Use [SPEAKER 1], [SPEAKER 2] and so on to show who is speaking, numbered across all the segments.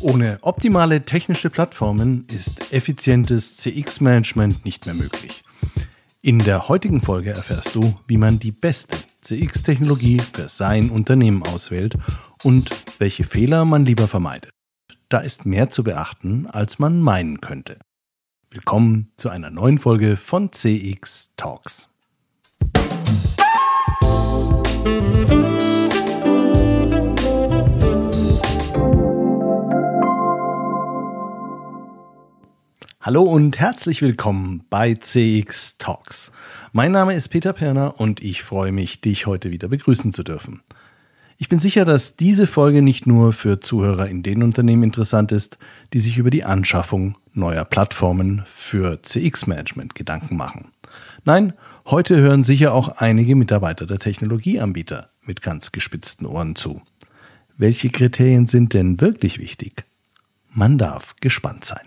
[SPEAKER 1] Ohne optimale technische Plattformen ist effizientes CX-Management nicht mehr möglich. In der heutigen Folge erfährst du, wie man die beste CX-Technologie für sein Unternehmen auswählt und welche Fehler man lieber vermeidet. Da ist mehr zu beachten, als man meinen könnte. Willkommen zu einer neuen Folge von CX Talks. Hallo und herzlich willkommen bei CX Talks. Mein Name ist Peter Perner und ich freue mich, dich heute wieder begrüßen zu dürfen. Ich bin sicher, dass diese Folge nicht nur für Zuhörer in den Unternehmen interessant ist, die sich über die Anschaffung neuer Plattformen für CX-Management Gedanken machen. Nein, heute hören sicher auch einige Mitarbeiter der Technologieanbieter mit ganz gespitzten Ohren zu. Welche Kriterien sind denn wirklich wichtig? Man darf gespannt sein.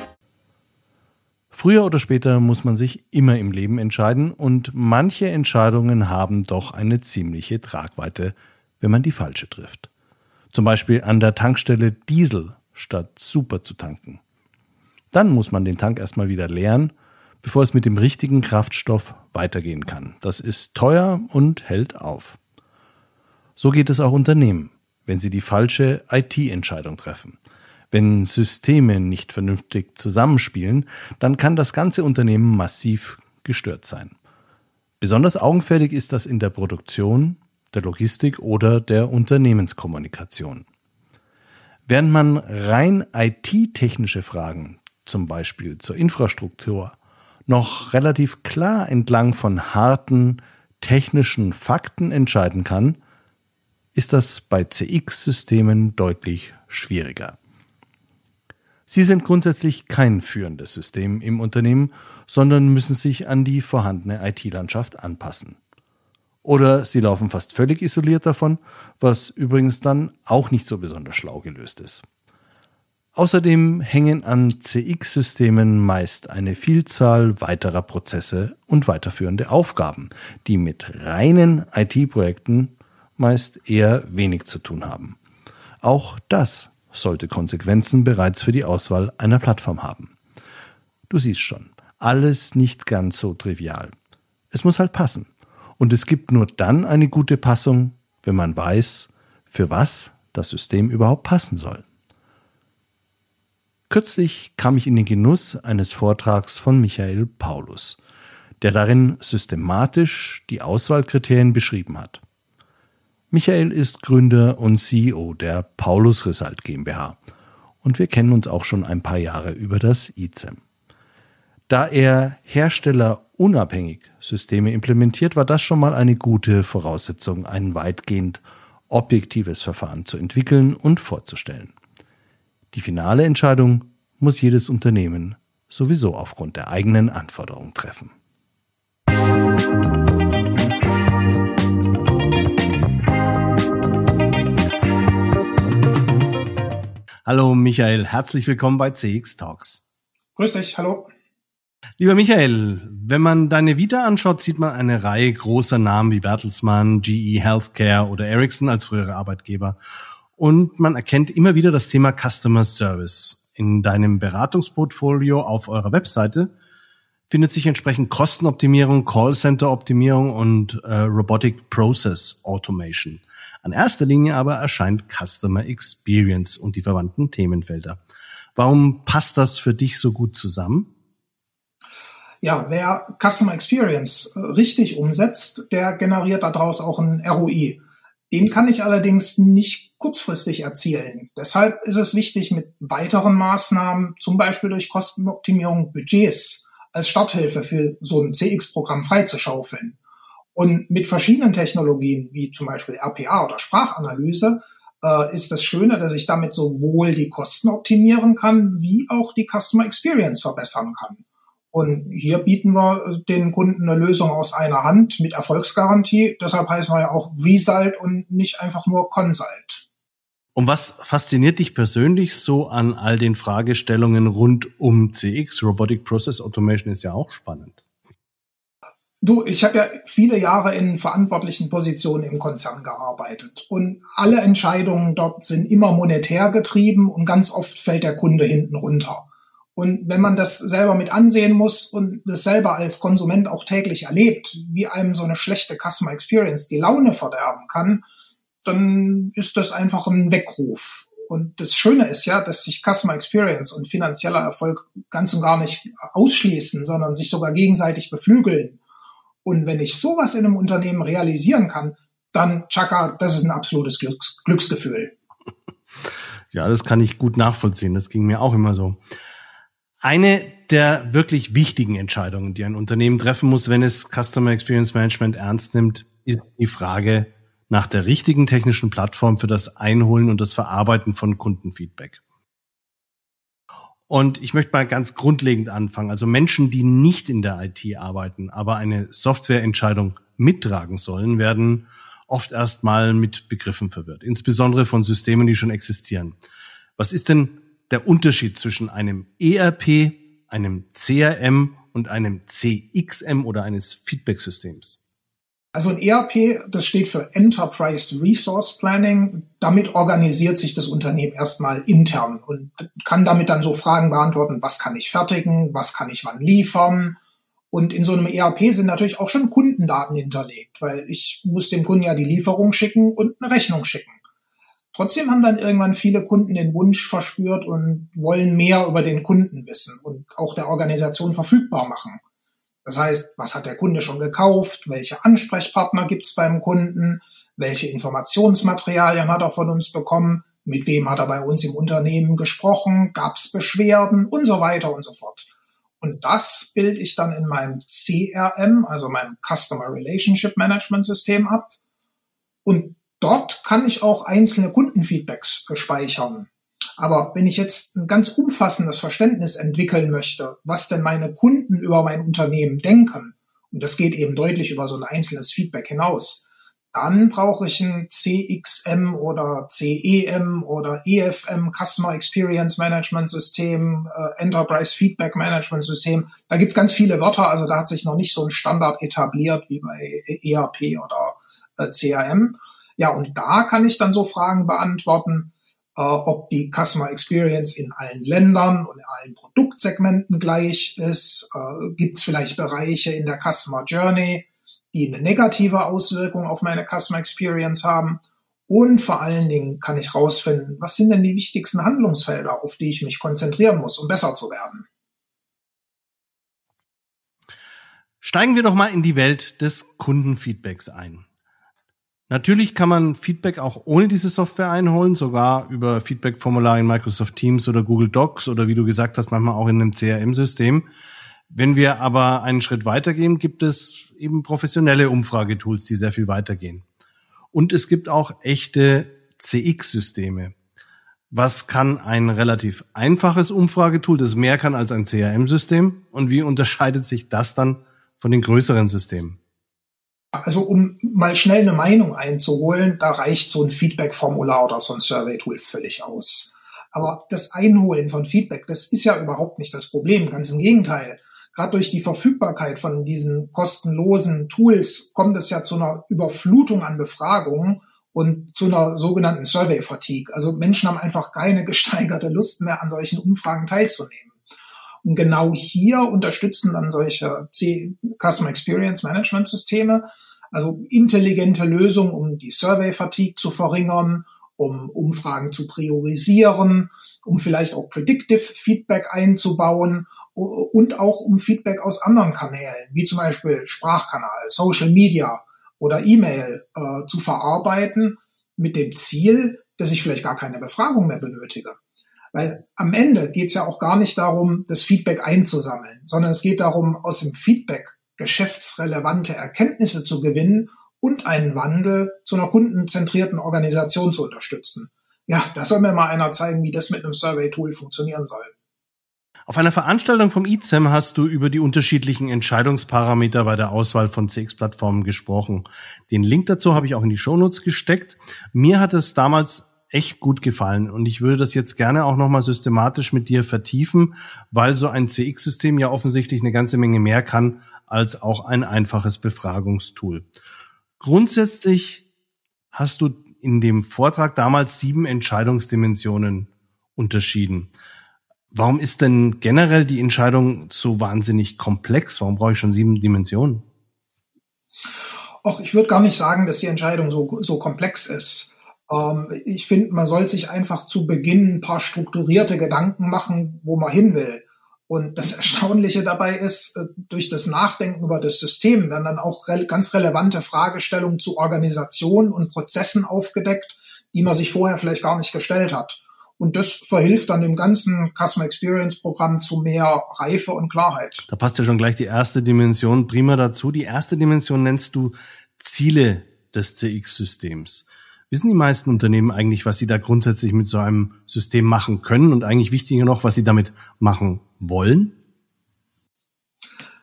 [SPEAKER 1] Früher oder später muss man sich immer im Leben entscheiden und manche Entscheidungen haben doch eine ziemliche Tragweite, wenn man die falsche trifft. Zum Beispiel an der Tankstelle Diesel statt Super zu tanken. Dann muss man den Tank erstmal wieder leeren, bevor es mit dem richtigen Kraftstoff weitergehen kann. Das ist teuer und hält auf. So geht es auch Unternehmen, wenn sie die falsche IT-Entscheidung treffen. Wenn Systeme nicht vernünftig zusammenspielen, dann kann das ganze Unternehmen massiv gestört sein. Besonders augenfällig ist das in der Produktion, der Logistik oder der Unternehmenskommunikation. Während man rein IT-technische Fragen, zum Beispiel zur Infrastruktur, noch relativ klar entlang von harten technischen Fakten entscheiden kann, ist das bei CX-Systemen deutlich schwieriger. Sie sind grundsätzlich kein führendes System im Unternehmen, sondern müssen sich an die vorhandene IT-Landschaft anpassen. Oder sie laufen fast völlig isoliert davon, was übrigens dann auch nicht so besonders schlau gelöst ist. Außerdem hängen an CX-Systemen meist eine Vielzahl weiterer Prozesse und weiterführende Aufgaben, die mit reinen IT-Projekten meist eher wenig zu tun haben. Auch das sollte Konsequenzen bereits für die Auswahl einer Plattform haben. Du siehst schon, alles nicht ganz so trivial. Es muss halt passen. Und es gibt nur dann eine gute Passung, wenn man weiß, für was das System überhaupt passen soll. Kürzlich kam ich in den Genuss eines Vortrags von Michael Paulus, der darin systematisch die Auswahlkriterien beschrieben hat. Michael ist Gründer und CEO der Paulus Result GmbH und wir kennen uns auch schon ein paar Jahre über das ICEM. Da er herstellerunabhängig Systeme implementiert, war das schon mal eine gute Voraussetzung, ein weitgehend objektives Verfahren zu entwickeln und vorzustellen. Die finale Entscheidung muss jedes Unternehmen sowieso aufgrund der eigenen Anforderungen treffen. Hallo Michael, herzlich willkommen bei CX Talks.
[SPEAKER 2] Grüß dich, hallo.
[SPEAKER 1] Lieber Michael, wenn man deine Vita anschaut, sieht man eine Reihe großer Namen wie Bertelsmann, GE Healthcare oder Ericsson als frühere Arbeitgeber. Und man erkennt immer wieder das Thema Customer Service. In deinem Beratungsportfolio auf eurer Webseite findet sich entsprechend Kostenoptimierung, Callcenter-Optimierung und äh, Robotic Process Automation. An erster Linie aber erscheint Customer Experience und die verwandten Themenfelder. Warum passt das für dich so gut zusammen?
[SPEAKER 2] Ja, wer Customer Experience richtig umsetzt, der generiert daraus auch ein ROI. Den kann ich allerdings nicht kurzfristig erzielen. Deshalb ist es wichtig, mit weiteren Maßnahmen, zum Beispiel durch Kostenoptimierung Budgets, als Starthilfe für so ein CX-Programm freizuschaufeln. Und mit verschiedenen Technologien, wie zum Beispiel RPA oder Sprachanalyse, äh, ist das Schöne, dass ich damit sowohl die Kosten optimieren kann, wie auch die Customer Experience verbessern kann. Und hier bieten wir den Kunden eine Lösung aus einer Hand mit Erfolgsgarantie. Deshalb heißen wir ja auch Result und nicht einfach nur Consult.
[SPEAKER 3] Und was fasziniert dich persönlich so an all den Fragestellungen rund um CX? Robotic Process Automation ist ja auch spannend.
[SPEAKER 2] Du, ich habe ja viele Jahre in verantwortlichen Positionen im Konzern gearbeitet und alle Entscheidungen dort sind immer monetär getrieben und ganz oft fällt der Kunde hinten runter. Und wenn man das selber mit ansehen muss und das selber als Konsument auch täglich erlebt, wie einem so eine schlechte Customer Experience die Laune verderben kann, dann ist das einfach ein Weckruf. Und das Schöne ist ja, dass sich Customer Experience und finanzieller Erfolg ganz und gar nicht ausschließen, sondern sich sogar gegenseitig beflügeln. Und wenn ich sowas in einem Unternehmen realisieren kann, dann, Chaka, das ist ein absolutes Glücks Glücksgefühl.
[SPEAKER 3] Ja, das kann ich gut nachvollziehen. Das ging mir auch immer so. Eine der wirklich wichtigen Entscheidungen, die ein Unternehmen treffen muss, wenn es Customer Experience Management ernst nimmt, ist die Frage nach der richtigen technischen Plattform für das Einholen und das Verarbeiten von Kundenfeedback. Und ich möchte mal ganz grundlegend anfangen. Also Menschen, die nicht in der IT arbeiten, aber eine Softwareentscheidung mittragen sollen, werden oft erst mal mit Begriffen verwirrt, insbesondere von Systemen, die schon existieren. Was ist denn der Unterschied zwischen einem ERP, einem CRM und einem CXM oder eines Feedback-Systems?
[SPEAKER 2] Also ein ERP, das steht für Enterprise Resource Planning. Damit organisiert sich das Unternehmen erstmal intern und kann damit dann so Fragen beantworten, was kann ich fertigen, was kann ich wann liefern. Und in so einem ERP sind natürlich auch schon Kundendaten hinterlegt, weil ich muss dem Kunden ja die Lieferung schicken und eine Rechnung schicken. Trotzdem haben dann irgendwann viele Kunden den Wunsch verspürt und wollen mehr über den Kunden wissen und auch der Organisation verfügbar machen. Das heißt, was hat der Kunde schon gekauft? Welche Ansprechpartner gibt's beim Kunden? Welche Informationsmaterialien hat er von uns bekommen? Mit wem hat er bei uns im Unternehmen gesprochen? Gab's Beschwerden? Und so weiter und so fort. Und das bilde ich dann in meinem CRM, also meinem Customer Relationship Management System ab. Und Dort kann ich auch einzelne Kundenfeedbacks speichern. Aber wenn ich jetzt ein ganz umfassendes Verständnis entwickeln möchte, was denn meine Kunden über mein Unternehmen denken, und das geht eben deutlich über so ein einzelnes Feedback hinaus, dann brauche ich ein CXM oder CEM oder EFM, Customer Experience Management System, äh, Enterprise Feedback Management System. Da gibt es ganz viele Wörter, also da hat sich noch nicht so ein Standard etabliert wie bei ERP oder äh, CRM. Ja, und da kann ich dann so Fragen beantworten, ob die Customer Experience in allen Ländern und in allen Produktsegmenten gleich ist. Äh, Gibt es vielleicht Bereiche in der Customer Journey, die eine negative Auswirkung auf meine Customer Experience haben? Und vor allen Dingen kann ich herausfinden, was sind denn die wichtigsten Handlungsfelder, auf die ich mich konzentrieren muss, um besser zu werden.
[SPEAKER 3] Steigen wir doch mal in die Welt des Kundenfeedbacks ein. Natürlich kann man Feedback auch ohne diese Software einholen, sogar über Feedback-Formulare in Microsoft Teams oder Google Docs oder wie du gesagt hast, manchmal auch in einem CRM-System. Wenn wir aber einen Schritt weitergehen, gibt es eben professionelle Umfragetools, die sehr viel weitergehen. Und es gibt auch echte CX-Systeme. Was kann ein relativ einfaches Umfragetool, das mehr kann als ein CRM-System? Und wie unterscheidet sich das dann von den größeren Systemen?
[SPEAKER 2] Also um mal schnell eine Meinung einzuholen, da reicht so ein Feedback-Formular oder so ein Survey-Tool völlig aus. Aber das Einholen von Feedback, das ist ja überhaupt nicht das Problem, ganz im Gegenteil. Gerade durch die Verfügbarkeit von diesen kostenlosen Tools kommt es ja zu einer Überflutung an Befragungen und zu einer sogenannten Survey-Fatigue. Also Menschen haben einfach keine gesteigerte Lust mehr, an solchen Umfragen teilzunehmen. Und genau hier unterstützen dann solche C Customer Experience Management Systeme, also intelligente Lösungen, um die Survey Fatigue zu verringern, um Umfragen zu priorisieren, um vielleicht auch Predictive Feedback einzubauen und auch um Feedback aus anderen Kanälen, wie zum Beispiel Sprachkanal, Social Media oder E-Mail äh, zu verarbeiten mit dem Ziel, dass ich vielleicht gar keine Befragung mehr benötige. Weil am Ende geht es ja auch gar nicht darum, das Feedback einzusammeln, sondern es geht darum, aus dem Feedback geschäftsrelevante Erkenntnisse zu gewinnen und einen Wandel zu einer kundenzentrierten Organisation zu unterstützen. Ja, da soll mir mal einer zeigen, wie das mit einem Survey-Tool funktionieren soll.
[SPEAKER 3] Auf einer Veranstaltung vom ICEM hast du über die unterschiedlichen Entscheidungsparameter bei der Auswahl von CX-Plattformen gesprochen. Den Link dazu habe ich auch in die Shownotes gesteckt. Mir hat es damals echt gut gefallen und ich würde das jetzt gerne auch nochmal systematisch mit dir vertiefen, weil so ein CX-System ja offensichtlich eine ganze Menge mehr kann als auch ein einfaches Befragungstool. Grundsätzlich hast du in dem Vortrag damals sieben Entscheidungsdimensionen unterschieden. Warum ist denn generell die Entscheidung so wahnsinnig komplex? Warum brauche ich schon sieben Dimensionen?
[SPEAKER 2] Och, ich würde gar nicht sagen, dass die Entscheidung so, so komplex ist. Ähm, ich finde, man soll sich einfach zu Beginn ein paar strukturierte Gedanken machen, wo man hin will. Und das Erstaunliche dabei ist, äh, durch das Nachdenken über das System werden dann auch re ganz relevante Fragestellungen zu Organisationen und Prozessen aufgedeckt, die man sich vorher vielleicht gar nicht gestellt hat. Und das verhilft dann dem ganzen Customer Experience Programm zu mehr Reife und Klarheit.
[SPEAKER 3] Da passt ja schon gleich die erste Dimension prima dazu. Die erste Dimension nennst du Ziele des CX-Systems. Wissen die meisten Unternehmen eigentlich, was sie da grundsätzlich mit so einem System machen können und eigentlich wichtiger noch, was sie damit machen wollen?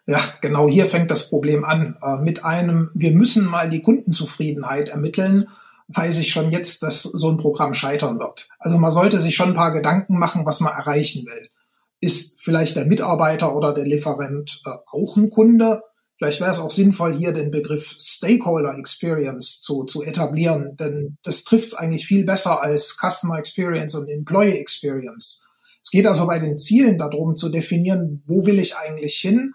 [SPEAKER 2] Ja, genau hier fängt das Problem an. Äh, mit einem, wir müssen mal die Kundenzufriedenheit ermitteln, weiß ich schon jetzt, dass so ein Programm scheitern wird. Also man sollte sich schon ein paar Gedanken machen, was man erreichen will. Ist vielleicht der Mitarbeiter oder der Lieferant äh, auch ein Kunde? Vielleicht wäre es auch sinnvoll, hier den Begriff Stakeholder Experience zu, zu etablieren, denn das trifft es eigentlich viel besser als Customer Experience und Employee Experience. Es geht also bei den Zielen darum zu definieren, wo will ich eigentlich hin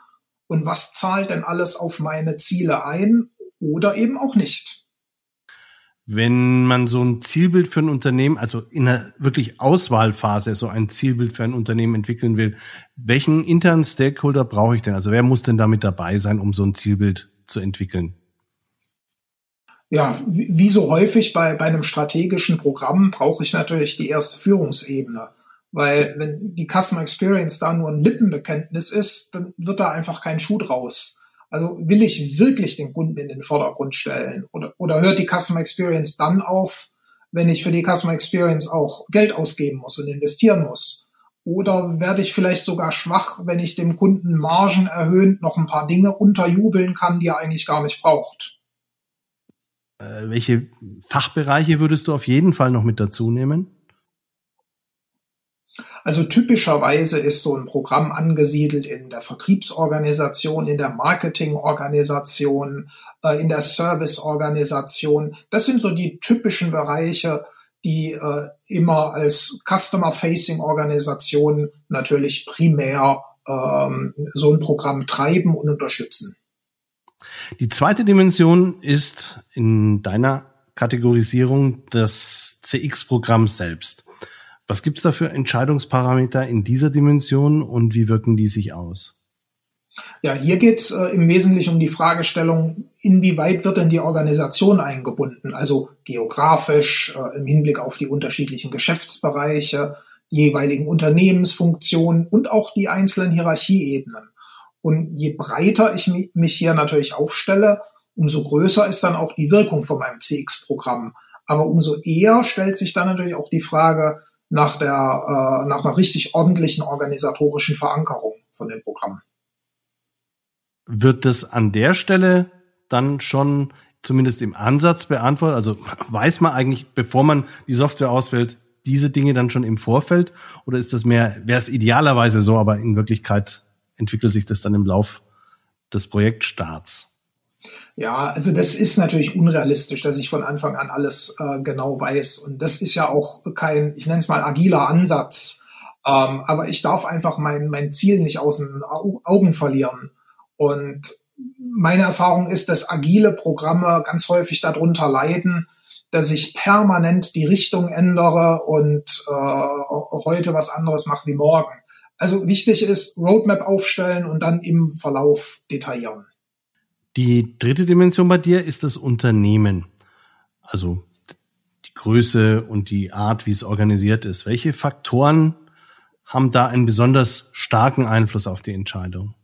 [SPEAKER 2] und was zahlt denn alles auf meine Ziele ein oder eben auch nicht.
[SPEAKER 3] Wenn man so ein Zielbild für ein Unternehmen, also in einer wirklich Auswahlphase so ein Zielbild für ein Unternehmen entwickeln will, welchen internen Stakeholder brauche ich denn? Also wer muss denn damit dabei sein, um so ein Zielbild zu entwickeln?
[SPEAKER 2] Ja, wie so häufig bei, bei einem strategischen Programm brauche ich natürlich die erste Führungsebene. Weil wenn die Customer Experience da nur ein Lippenbekenntnis ist, dann wird da einfach kein Schuh draus. Also will ich wirklich den Kunden in den Vordergrund stellen? Oder, oder hört die Customer Experience dann auf, wenn ich für die Customer Experience auch Geld ausgeben muss und investieren muss? Oder werde ich vielleicht sogar schwach, wenn ich dem Kunden Margen erhöhend noch ein paar Dinge unterjubeln kann, die er eigentlich gar nicht braucht?
[SPEAKER 3] Äh, welche Fachbereiche würdest du auf jeden Fall noch mit dazu nehmen?
[SPEAKER 2] Also typischerweise ist so ein Programm angesiedelt in der Vertriebsorganisation, in der Marketingorganisation, äh, in der Serviceorganisation. Das sind so die typischen Bereiche, die äh, immer als Customer-Facing-Organisation natürlich primär ähm, so ein Programm treiben und unterstützen.
[SPEAKER 3] Die zweite Dimension ist in deiner Kategorisierung das CX-Programm selbst. Was gibt es da für Entscheidungsparameter in dieser Dimension und wie wirken die sich aus?
[SPEAKER 2] Ja, hier geht es äh, im Wesentlichen um die Fragestellung, inwieweit wird denn die Organisation eingebunden? Also geografisch, äh, im Hinblick auf die unterschiedlichen Geschäftsbereiche, jeweiligen Unternehmensfunktionen und auch die einzelnen Hierarchieebenen. Und je breiter ich mich hier natürlich aufstelle, umso größer ist dann auch die Wirkung von meinem CX-Programm. Aber umso eher stellt sich dann natürlich auch die Frage, nach der äh, nach einer richtig ordentlichen organisatorischen Verankerung von dem Programm.
[SPEAKER 3] Wird das an der Stelle dann schon zumindest im Ansatz beantwortet? Also weiß man eigentlich, bevor man die Software auswählt, diese Dinge dann schon im Vorfeld? Oder ist das mehr, wäre es idealerweise so, aber in Wirklichkeit entwickelt sich das dann im Lauf des Projektstarts?
[SPEAKER 2] Ja, also das ist natürlich unrealistisch, dass ich von Anfang an alles äh, genau weiß. Und das ist ja auch kein, ich nenne es mal agiler Ansatz. Ähm, aber ich darf einfach mein, mein Ziel nicht aus den Augen verlieren. Und meine Erfahrung ist, dass agile Programme ganz häufig darunter leiden, dass ich permanent die Richtung ändere und äh, heute was anderes mache wie morgen. Also wichtig ist, Roadmap aufstellen und dann im Verlauf detaillieren.
[SPEAKER 3] Die dritte Dimension bei dir ist das Unternehmen. Also die Größe und die Art, wie es organisiert ist. Welche Faktoren haben da einen besonders starken Einfluss auf die Entscheidung?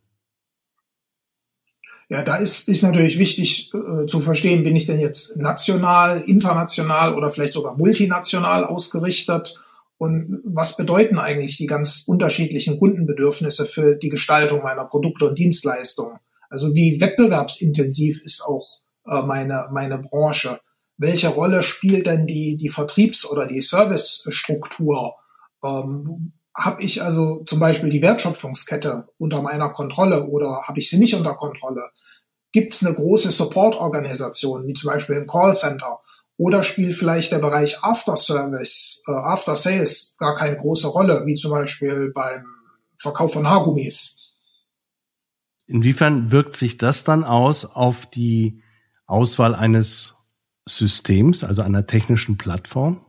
[SPEAKER 2] Ja, da ist, ist natürlich wichtig äh, zu verstehen, bin ich denn jetzt national, international oder vielleicht sogar multinational ausgerichtet? Und was bedeuten eigentlich die ganz unterschiedlichen Kundenbedürfnisse für die Gestaltung meiner Produkte und Dienstleistungen? Also wie wettbewerbsintensiv ist auch äh, meine, meine Branche? Welche Rolle spielt denn die, die Vertriebs- oder die Servicestruktur? Ähm, habe ich also zum Beispiel die Wertschöpfungskette unter meiner Kontrolle oder habe ich sie nicht unter Kontrolle? Gibt es eine große Support-Organisation, wie zum Beispiel ein Callcenter? Oder spielt vielleicht der Bereich After Service, äh, After Sales gar keine große Rolle, wie zum Beispiel beim Verkauf von Haargummis?
[SPEAKER 3] Inwiefern wirkt sich das dann aus auf die Auswahl eines Systems, also einer technischen Plattform?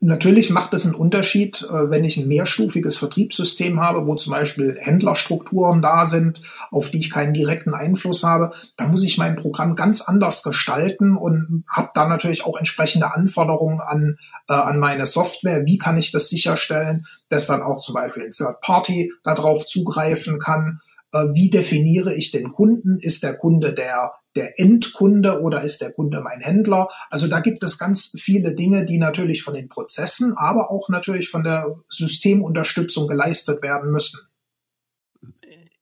[SPEAKER 2] Natürlich macht es einen Unterschied, äh, wenn ich ein mehrstufiges Vertriebssystem habe, wo zum Beispiel Händlerstrukturen da sind, auf die ich keinen direkten Einfluss habe. Da muss ich mein Programm ganz anders gestalten und habe da natürlich auch entsprechende Anforderungen an, äh, an meine Software. Wie kann ich das sicherstellen, dass dann auch zum Beispiel ein Third Party darauf zugreifen kann? Äh, wie definiere ich den Kunden? Ist der Kunde der der Endkunde oder ist der Kunde mein Händler? Also da gibt es ganz viele Dinge, die natürlich von den Prozessen, aber auch natürlich von der Systemunterstützung geleistet werden müssen.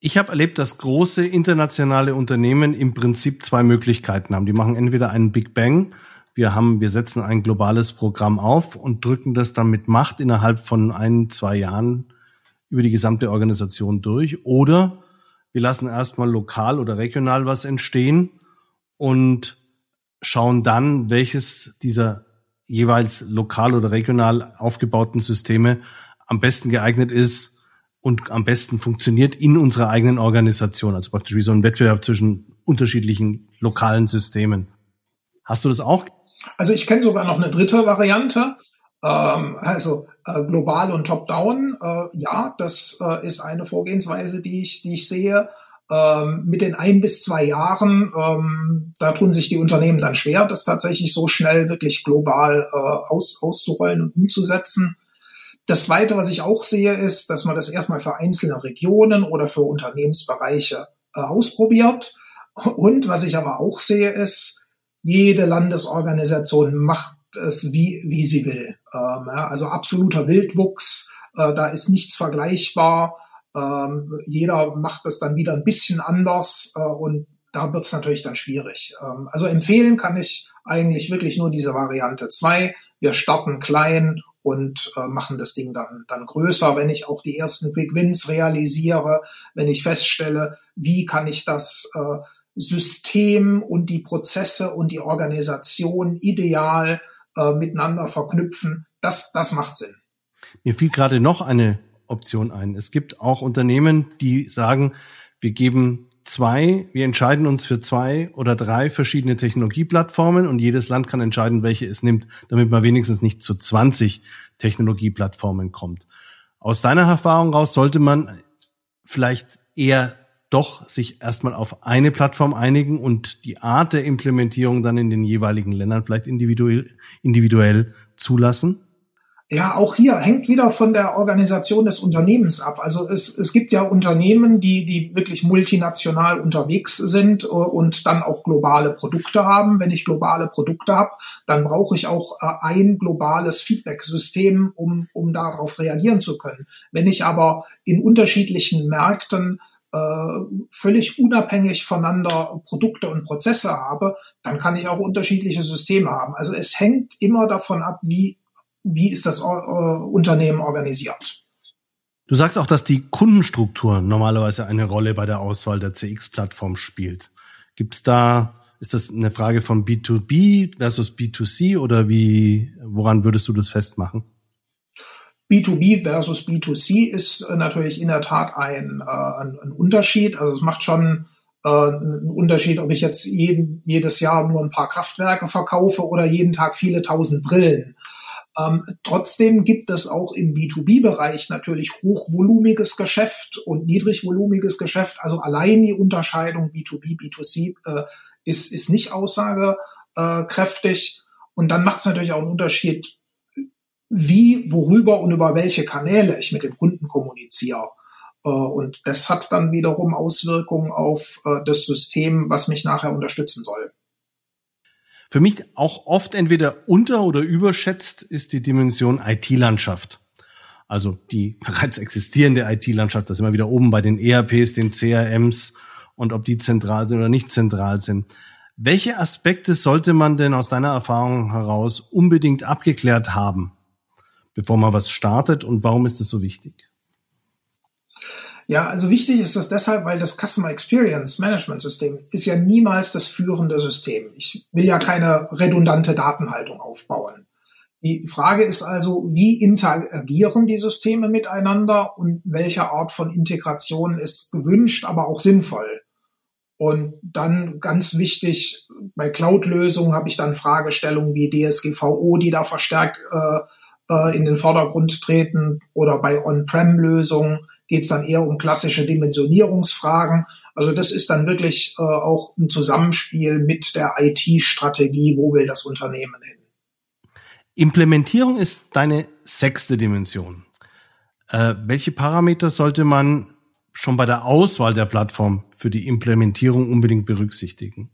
[SPEAKER 3] Ich habe erlebt, dass große internationale Unternehmen im Prinzip zwei Möglichkeiten haben. Die machen entweder einen Big Bang, wir haben, wir setzen ein globales Programm auf und drücken das dann mit Macht innerhalb von ein, zwei Jahren über die gesamte Organisation durch. Oder wir lassen erstmal lokal oder regional was entstehen und schauen dann, welches dieser jeweils lokal oder regional aufgebauten Systeme am besten geeignet ist und am besten funktioniert in unserer eigenen Organisation. Also praktisch wie so ein Wettbewerb zwischen unterschiedlichen lokalen Systemen. Hast du das auch?
[SPEAKER 2] Also ich kenne sogar noch eine dritte Variante. Ähm, also äh, global und top-down. Äh, ja, das äh, ist eine Vorgehensweise, die ich, die ich sehe. Ähm, mit den ein bis zwei Jahren, ähm, da tun sich die Unternehmen dann schwer, das tatsächlich so schnell wirklich global äh, aus, auszurollen und umzusetzen. Das Zweite, was ich auch sehe, ist, dass man das erstmal für einzelne Regionen oder für Unternehmensbereiche äh, ausprobiert. Und was ich aber auch sehe, ist, jede Landesorganisation macht es, wie, wie sie will. Ähm, ja, also absoluter Wildwuchs, äh, da ist nichts vergleichbar. Ähm, jeder macht es dann wieder ein bisschen anders äh, und da wird es natürlich dann schwierig. Ähm, also empfehlen kann ich eigentlich wirklich nur diese Variante zwei. Wir starten klein und äh, machen das Ding dann, dann größer, wenn ich auch die ersten Quick Wins realisiere, wenn ich feststelle, wie kann ich das äh, System und die Prozesse und die Organisation ideal äh, miteinander verknüpfen, das, das macht Sinn.
[SPEAKER 3] Mir fiel gerade noch eine Option ein. Es gibt auch Unternehmen, die sagen, wir geben zwei, wir entscheiden uns für zwei oder drei verschiedene Technologieplattformen und jedes Land kann entscheiden, welche es nimmt, damit man wenigstens nicht zu 20 Technologieplattformen kommt. Aus deiner Erfahrung raus sollte man vielleicht eher doch sich erstmal auf eine Plattform einigen und die Art der Implementierung dann in den jeweiligen Ländern vielleicht individuell, individuell zulassen?
[SPEAKER 2] Ja, auch hier hängt wieder von der Organisation des Unternehmens ab. Also es, es gibt ja Unternehmen, die, die wirklich multinational unterwegs sind äh, und dann auch globale Produkte haben. Wenn ich globale Produkte habe, dann brauche ich auch äh, ein globales Feedback-System, um, um darauf reagieren zu können. Wenn ich aber in unterschiedlichen Märkten äh, völlig unabhängig voneinander Produkte und Prozesse habe, dann kann ich auch unterschiedliche Systeme haben. Also es hängt immer davon ab, wie wie ist das äh, Unternehmen organisiert.
[SPEAKER 3] Du sagst auch, dass die Kundenstruktur normalerweise eine Rolle bei der Auswahl der CX-Plattform spielt. Gibt es da, ist das eine Frage von B2B versus B2C oder wie, woran würdest du das festmachen?
[SPEAKER 2] B2B versus B2C ist äh, natürlich in der Tat ein, äh, ein, ein Unterschied. Also es macht schon äh, einen Unterschied, ob ich jetzt jeden, jedes Jahr nur ein paar Kraftwerke verkaufe oder jeden Tag viele tausend Brillen. Ähm, trotzdem gibt es auch im B2B-Bereich natürlich hochvolumiges Geschäft und niedrigvolumiges Geschäft. Also allein die Unterscheidung B2B, B2C äh, ist, ist nicht aussagekräftig. Und dann macht es natürlich auch einen Unterschied, wie, worüber und über welche Kanäle ich mit dem Kunden kommuniziere. Äh, und das hat dann wiederum Auswirkungen auf äh, das System, was mich nachher unterstützen soll.
[SPEAKER 3] Für mich auch oft entweder unter- oder überschätzt ist die Dimension IT-Landschaft. Also die bereits existierende IT-Landschaft, das immer wieder oben bei den ERPs, den CRMs und ob die zentral sind oder nicht zentral sind. Welche Aspekte sollte man denn aus deiner Erfahrung heraus unbedingt abgeklärt haben, bevor man was startet und warum ist das so wichtig?
[SPEAKER 2] Ja, also wichtig ist das deshalb, weil das Customer Experience Management System ist ja niemals das führende System. Ich will ja keine redundante Datenhaltung aufbauen. Die Frage ist also, wie interagieren die Systeme miteinander und welche Art von Integration ist gewünscht, aber auch sinnvoll. Und dann ganz wichtig, bei Cloud-Lösungen habe ich dann Fragestellungen wie DSGVO, die da verstärkt äh, äh, in den Vordergrund treten oder bei On-Prem-Lösungen geht es dann eher um klassische Dimensionierungsfragen. Also das ist dann wirklich äh, auch ein Zusammenspiel mit der IT-Strategie, wo will das Unternehmen hin.
[SPEAKER 3] Implementierung ist deine sechste Dimension. Äh, welche Parameter sollte man schon bei der Auswahl der Plattform für die Implementierung unbedingt berücksichtigen?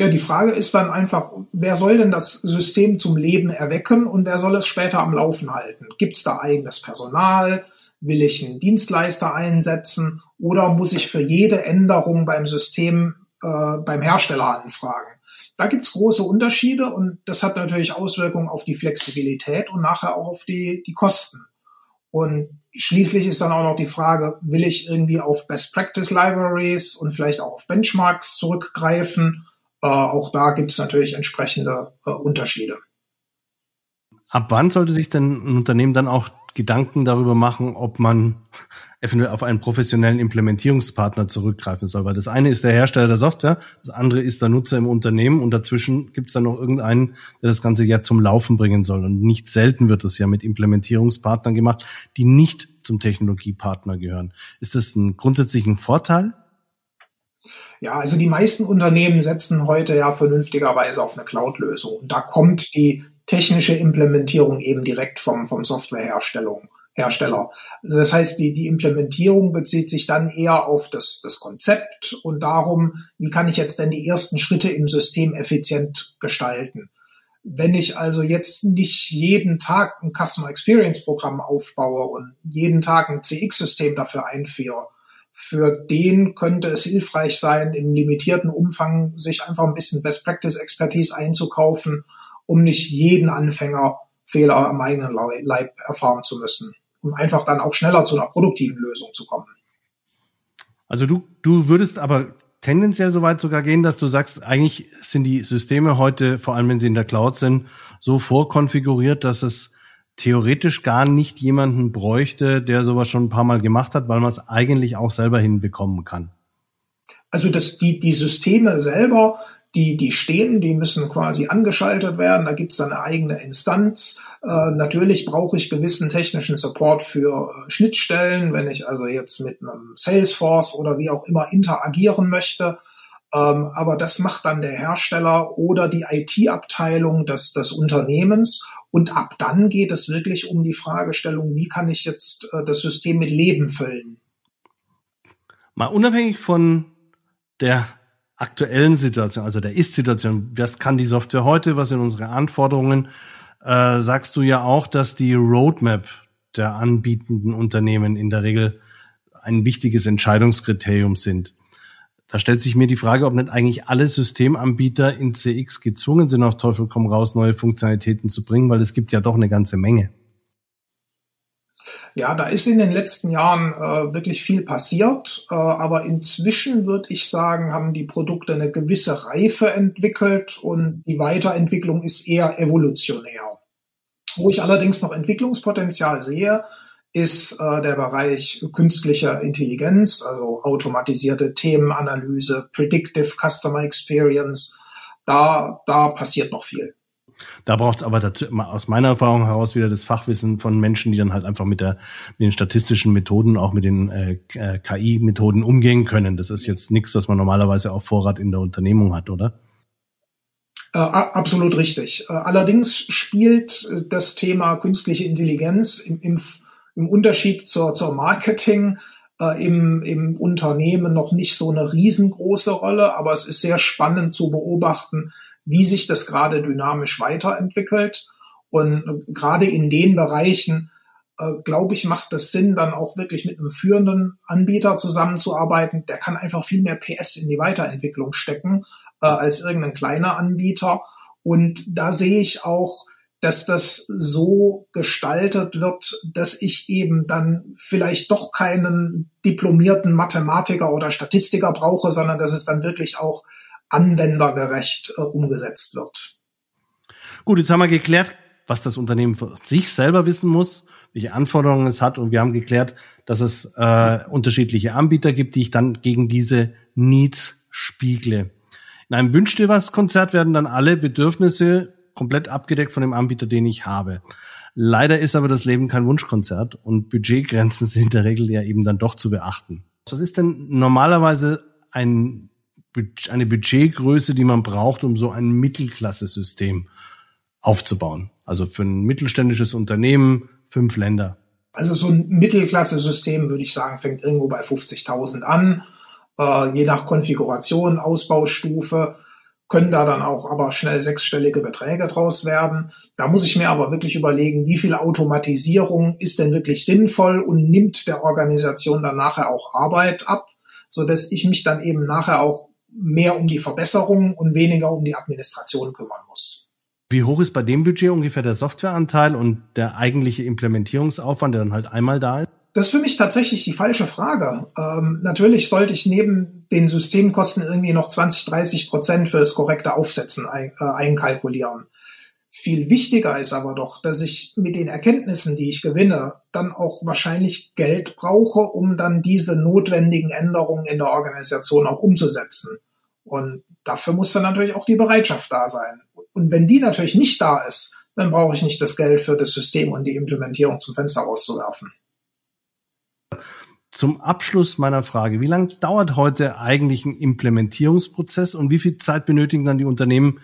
[SPEAKER 2] Ja, die Frage ist dann einfach, wer soll denn das System zum Leben erwecken und wer soll es später am Laufen halten? Gibt es da eigenes Personal? Will ich einen Dienstleister einsetzen? Oder muss ich für jede Änderung beim System äh, beim Hersteller anfragen? Da gibt's große Unterschiede und das hat natürlich Auswirkungen auf die Flexibilität und nachher auch auf die, die Kosten. Und schließlich ist dann auch noch die Frage, will ich irgendwie auf Best Practice Libraries und vielleicht auch auf Benchmarks zurückgreifen äh, auch da gibt es natürlich entsprechende äh, Unterschiede.
[SPEAKER 3] Ab wann sollte sich denn ein Unternehmen dann auch Gedanken darüber machen, ob man eventuell auf einen professionellen Implementierungspartner zurückgreifen soll? Weil das eine ist der Hersteller der Software, das andere ist der Nutzer im Unternehmen und dazwischen gibt es dann noch irgendeinen, der das Ganze ja zum Laufen bringen soll. Und nicht selten wird das ja mit Implementierungspartnern gemacht, die nicht zum Technologiepartner gehören. Ist das ein grundsätzlichen Vorteil?
[SPEAKER 2] Ja, also die meisten Unternehmen setzen heute ja vernünftigerweise auf eine Cloud-Lösung. Und da kommt die technische Implementierung eben direkt vom, vom Softwareherstellung. Also das heißt, die, die Implementierung bezieht sich dann eher auf das, das Konzept und darum, wie kann ich jetzt denn die ersten Schritte im System effizient gestalten. Wenn ich also jetzt nicht jeden Tag ein Customer Experience Programm aufbaue und jeden Tag ein CX-System dafür einführe, für den könnte es hilfreich sein, im limitierten Umfang sich einfach ein bisschen Best Practice Expertise einzukaufen, um nicht jeden Anfänger Fehler am eigenen Leib erfahren zu müssen, um einfach dann auch schneller zu einer produktiven Lösung zu kommen.
[SPEAKER 3] Also du, du würdest aber tendenziell so weit sogar gehen, dass du sagst, eigentlich sind die Systeme heute, vor allem wenn sie in der Cloud sind, so vorkonfiguriert, dass es theoretisch gar nicht jemanden bräuchte, der sowas schon ein paar Mal gemacht hat, weil man es eigentlich auch selber hinbekommen kann.
[SPEAKER 2] Also dass die, die Systeme selber, die, die stehen, die müssen quasi angeschaltet werden. Da gibt es eine eigene Instanz. Äh, natürlich brauche ich gewissen technischen Support für äh, Schnittstellen, wenn ich also jetzt mit einem Salesforce oder wie auch immer interagieren möchte. Ähm, aber das macht dann der Hersteller oder die IT-Abteilung des, des Unternehmens. Und ab dann geht es wirklich um die Fragestellung, wie kann ich jetzt äh, das System mit Leben füllen?
[SPEAKER 3] Mal unabhängig von der aktuellen Situation, also der Ist-Situation, was kann die Software heute, was sind unsere Anforderungen, äh, sagst du ja auch, dass die Roadmap der anbietenden Unternehmen in der Regel ein wichtiges Entscheidungskriterium sind. Da stellt sich mir die Frage, ob nicht eigentlich alle Systemanbieter in CX gezwungen sind, auf Teufel komm raus, neue Funktionalitäten zu bringen, weil es gibt ja doch eine ganze Menge.
[SPEAKER 2] Ja, da ist in den letzten Jahren äh, wirklich viel passiert, äh, aber inzwischen würde ich sagen, haben die Produkte eine gewisse Reife entwickelt und die Weiterentwicklung ist eher evolutionär. Wo ich allerdings noch Entwicklungspotenzial sehe, ist äh, der Bereich künstlicher Intelligenz, also automatisierte Themenanalyse, Predictive Customer Experience. Da, da passiert noch viel.
[SPEAKER 3] Da braucht es aber dazu, aus meiner Erfahrung heraus wieder das Fachwissen von Menschen, die dann halt einfach mit, der, mit den statistischen Methoden, auch mit den äh, äh KI-Methoden umgehen können. Das ist jetzt nichts, was man normalerweise auf Vorrat in der Unternehmung hat, oder?
[SPEAKER 2] Äh, absolut richtig. Äh, allerdings spielt äh, das Thema künstliche Intelligenz im, im, im Unterschied zur, zur Marketing äh, im, im Unternehmen noch nicht so eine riesengroße Rolle, aber es ist sehr spannend zu beobachten, wie sich das gerade dynamisch weiterentwickelt. Und äh, gerade in den Bereichen, äh, glaube ich, macht es Sinn, dann auch wirklich mit einem führenden Anbieter zusammenzuarbeiten. Der kann einfach viel mehr PS in die Weiterentwicklung stecken äh, als irgendein kleiner Anbieter. Und da sehe ich auch, dass das so gestaltet wird, dass ich eben dann vielleicht doch keinen diplomierten Mathematiker oder Statistiker brauche, sondern dass es dann wirklich auch anwendergerecht äh, umgesetzt wird.
[SPEAKER 3] Gut, jetzt haben wir geklärt, was das Unternehmen für sich selber wissen muss, welche Anforderungen es hat und wir haben geklärt, dass es äh, unterschiedliche Anbieter gibt, die ich dann gegen diese Needs spiegle. In einem Wünsch dir was Konzert werden dann alle Bedürfnisse komplett abgedeckt von dem Anbieter, den ich habe. Leider ist aber das Leben kein Wunschkonzert und Budgetgrenzen sind in der Regel ja eben dann doch zu beachten. Was ist denn normalerweise ein eine Budgetgröße, die man braucht, um so ein Mittelklasse-System aufzubauen. Also für ein mittelständisches Unternehmen fünf Länder.
[SPEAKER 2] Also so ein Mittelklasse-System, würde ich sagen, fängt irgendwo bei 50.000 an. Äh, je nach Konfiguration, Ausbaustufe können da dann auch aber schnell sechsstellige Beträge draus werden. Da muss ich mir aber wirklich überlegen, wie viel Automatisierung ist denn wirklich sinnvoll und nimmt der Organisation dann nachher auch Arbeit ab, so dass ich mich dann eben nachher auch mehr um die Verbesserung und weniger um die Administration kümmern muss.
[SPEAKER 3] Wie hoch ist bei dem Budget ungefähr der Softwareanteil und der eigentliche Implementierungsaufwand, der dann halt einmal da ist?
[SPEAKER 2] Das ist für mich tatsächlich die falsche Frage. Ähm, natürlich sollte ich neben den Systemkosten irgendwie noch 20, 30 Prozent für das korrekte Aufsetzen ein, äh, einkalkulieren. Viel wichtiger ist aber doch, dass ich mit den Erkenntnissen, die ich gewinne, dann auch wahrscheinlich Geld brauche, um dann diese notwendigen Änderungen in der Organisation auch umzusetzen. Und dafür muss dann natürlich auch die Bereitschaft da sein. Und wenn die natürlich nicht da ist, dann brauche ich nicht das Geld für das System und die Implementierung zum Fenster rauszuwerfen.
[SPEAKER 3] Zum Abschluss meiner Frage, wie lange dauert heute eigentlich ein Implementierungsprozess und wie viel Zeit benötigen dann die Unternehmen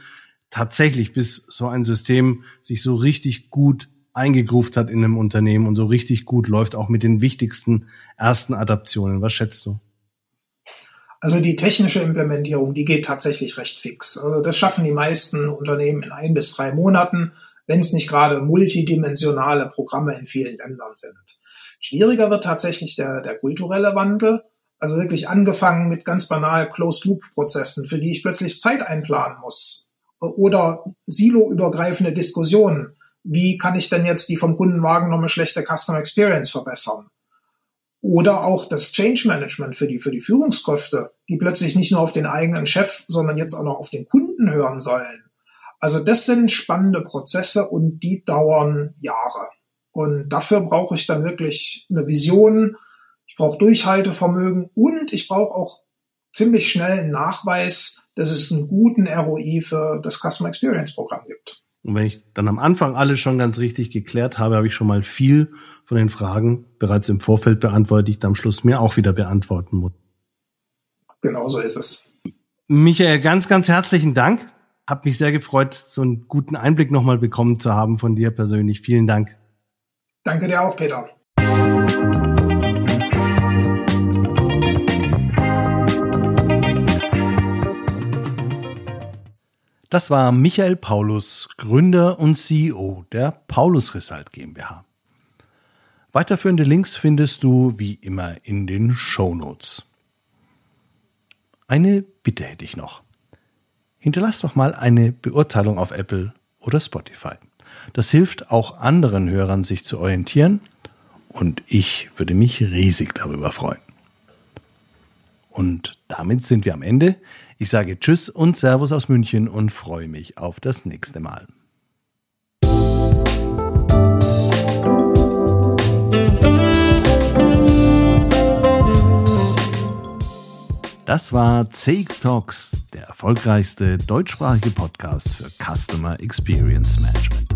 [SPEAKER 3] tatsächlich, bis so ein System sich so richtig gut eingegruft hat in einem Unternehmen und so richtig gut läuft, auch mit den wichtigsten ersten Adaptionen. Was schätzt du?
[SPEAKER 2] Also die technische Implementierung, die geht tatsächlich recht fix. Also das schaffen die meisten Unternehmen in ein bis drei Monaten, wenn es nicht gerade multidimensionale Programme in vielen Ländern sind. Schwieriger wird tatsächlich der, der kulturelle Wandel. Also wirklich angefangen mit ganz banal Closed-Loop-Prozessen, für die ich plötzlich Zeit einplanen muss. Oder siloübergreifende Diskussionen. Wie kann ich denn jetzt die vom Kunden wahrgenommene schlechte Customer Experience verbessern? Oder auch das Change Management für die, für die Führungskräfte, die plötzlich nicht nur auf den eigenen Chef, sondern jetzt auch noch auf den Kunden hören sollen. Also das sind spannende Prozesse und die dauern Jahre. Und dafür brauche ich dann wirklich eine Vision, ich brauche Durchhaltevermögen und ich brauche auch ziemlich schnell einen Nachweis, dass es einen guten ROI für das Customer Experience Programm gibt.
[SPEAKER 3] Und wenn ich dann am Anfang alles schon ganz richtig geklärt habe, habe ich schon mal viel von den Fragen bereits im Vorfeld beantwortet, die ich dann am Schluss mir auch wieder beantworten muss.
[SPEAKER 2] Genau so ist es.
[SPEAKER 3] Michael, ganz, ganz herzlichen Dank. Hab mich sehr gefreut, so einen guten Einblick nochmal bekommen zu haben von dir persönlich. Vielen Dank.
[SPEAKER 2] Danke dir auch, Peter.
[SPEAKER 3] Das war Michael Paulus, Gründer und CEO der Paulus Result GmbH. Weiterführende Links findest du wie immer in den Show Notes. Eine Bitte hätte ich noch. Hinterlass doch mal eine Beurteilung auf Apple oder Spotify. Das hilft auch anderen Hörern, sich zu orientieren und ich würde mich riesig darüber freuen. Und damit sind wir am Ende. Ich sage Tschüss und Servus aus München und freue mich auf das nächste Mal.
[SPEAKER 1] Das war CX Talks, der erfolgreichste deutschsprachige Podcast für Customer Experience Management.